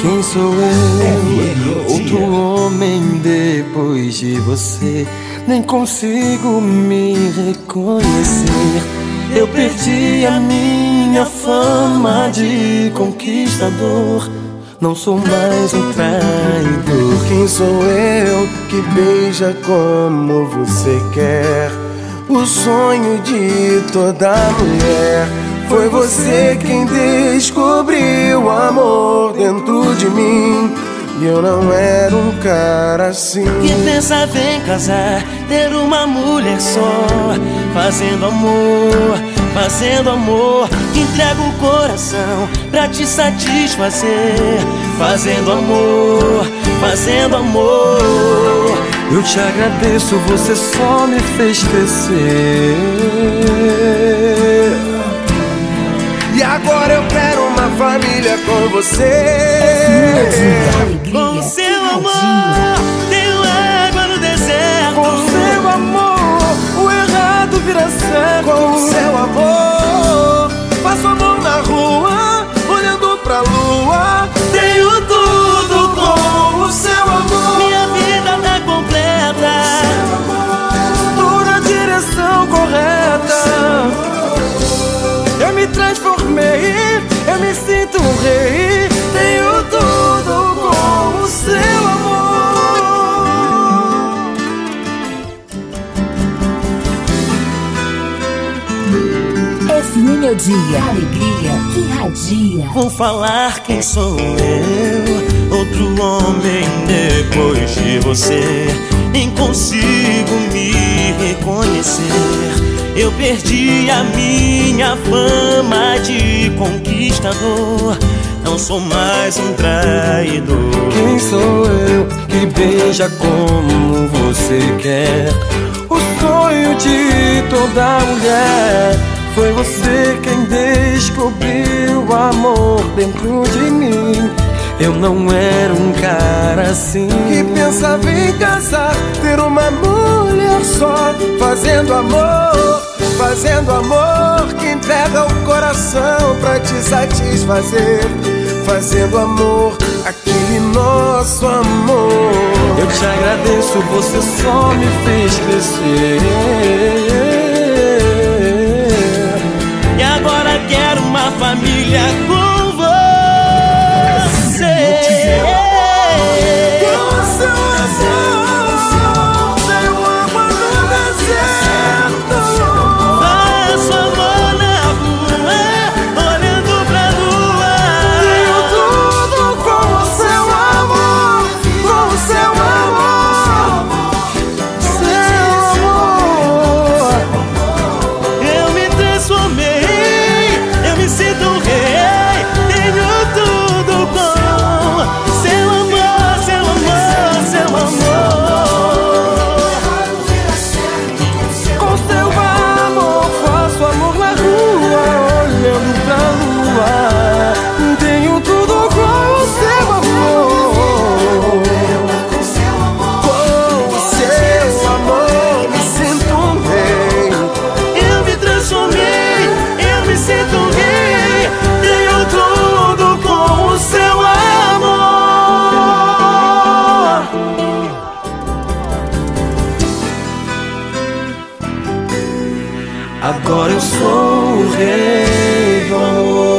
Quem sou eu? Outro homem depois de você. Nem consigo me reconhecer. Eu perdi a minha fama de conquistador. Não sou mais um traidor. Quem sou eu que beija como você quer? O sonho de toda mulher. Foi você quem descobriu o amor dentro de mim. E eu não era um cara assim. Que pensava em casar, ter uma mulher só, fazendo amor, fazendo amor. Que entrega o coração pra te satisfazer, fazendo amor, fazendo amor. Eu te agradeço, você só me fez crescer. Você. Com seu amor, FM meu dia. Alegria que radia. Vou falar quem sou eu, outro homem depois de você. Nem consigo me reconhecer. Eu perdi a minha fama de conquistador. Não sou mais um traidor. Quem sou eu que beija como você quer? O sonho de toda mulher. Foi você quem descobriu o amor dentro de mim. Eu não era um cara assim. Que pensava em casar, ter uma mulher só, fazendo amor, fazendo amor. Que entrega o coração pra te satisfazer, fazendo amor, aquele nosso amor. Eu te agradeço, você só me fez crescer. Família Agora eu sou o rei do amor.